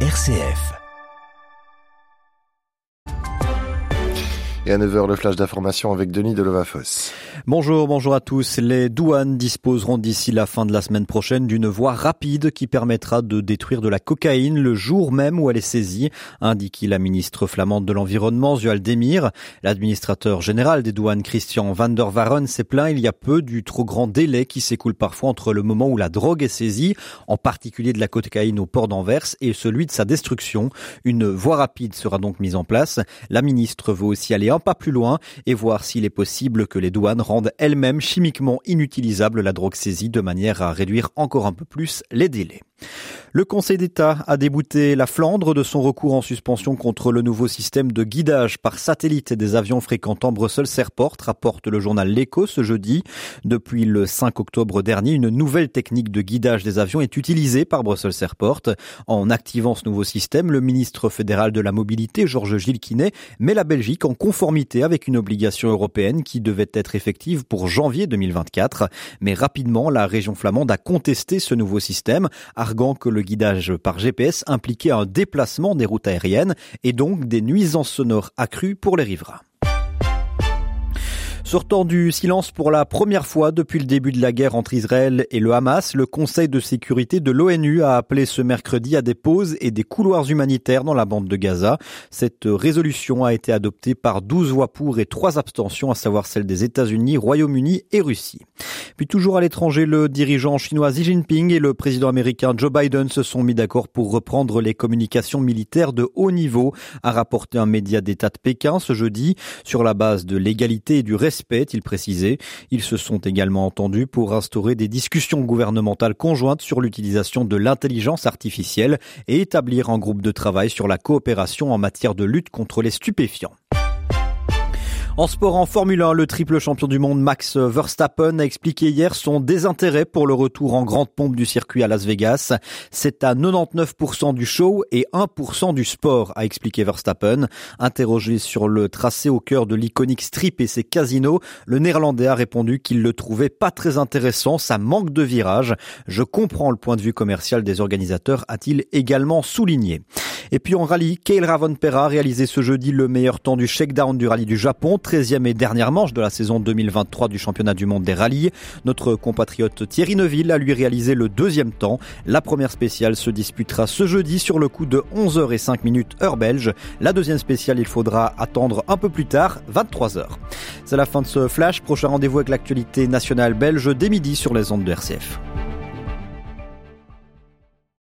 RCF. Et à 9h, le flash d'information avec Denis Delovafos. Bonjour, bonjour à tous. Les douanes disposeront d'ici la fin de la semaine prochaine d'une voie rapide qui permettra de détruire de la cocaïne le jour même où elle est saisie, indique la ministre flamande de l'Environnement, Zual Demir. L'administrateur général des douanes, Christian van der Varen, s'est plaint il y a peu du trop grand délai qui s'écoule parfois entre le moment où la drogue est saisie, en particulier de la cocaïne au port d'Anvers, et celui de sa destruction. Une voie rapide sera donc mise en place. La ministre veut aussi aller pas plus loin et voir s'il est possible que les douanes rendent elles-mêmes chimiquement inutilisable la drogue saisie de manière à réduire encore un peu plus les délais. Le Conseil d'État a débouté la Flandre de son recours en suspension contre le nouveau système de guidage par satellite des avions fréquentant Brussels Airport, rapporte le journal L'Echo ce jeudi. Depuis le 5 octobre dernier, une nouvelle technique de guidage des avions est utilisée par Brussels Airport. En activant ce nouveau système, le ministre fédéral de la mobilité, Georges Gilles Quinet, met la Belgique en conformité avec une obligation européenne qui devait être effective pour janvier 2024. Mais rapidement, la région flamande a contesté ce nouveau système, arguant que le guidage par GPS impliquait un déplacement des routes aériennes et donc des nuisances sonores accrues pour les riverains. Sortant du silence pour la première fois depuis le début de la guerre entre Israël et le Hamas, le Conseil de sécurité de l'ONU a appelé ce mercredi à des pauses et des couloirs humanitaires dans la bande de Gaza. Cette résolution a été adoptée par 12 voix pour et 3 abstentions, à savoir celles des États-Unis, Royaume-Uni et Russie. Puis toujours à l'étranger, le dirigeant chinois Xi Jinping et le président américain Joe Biden se sont mis d'accord pour reprendre les communications militaires de haut niveau, a rapporté un média d'État de Pékin ce jeudi, sur la base de l'égalité et du respect Ils se sont également entendus pour instaurer des discussions gouvernementales conjointes sur l'utilisation de l'intelligence artificielle et établir un groupe de travail sur la coopération en matière de lutte contre les stupéfiants. En sport en Formule 1, le triple champion du monde Max Verstappen a expliqué hier son désintérêt pour le retour en grande pompe du circuit à Las Vegas. C'est à 99% du show et 1% du sport, a expliqué Verstappen. Interrogé sur le tracé au cœur de l'iconique strip et ses casinos, le néerlandais a répondu qu'il le trouvait pas très intéressant, ça manque de virage. Je comprends le point de vue commercial des organisateurs, a-t-il également souligné. Et puis en rallye, Kale Ravonpera a réalisé ce jeudi le meilleur temps du shakedown du rallye du Japon, 13e et dernière manche de la saison 2023 du championnat du monde des rallyes. Notre compatriote Thierry Neuville a lui réalisé le deuxième temps. La première spéciale se disputera ce jeudi sur le coup de 11h05 minutes heure belge. La deuxième spéciale, il faudra attendre un peu plus tard, 23h. C'est la fin de ce flash. Prochain rendez-vous avec l'actualité nationale belge dès midi sur les ondes de RCF.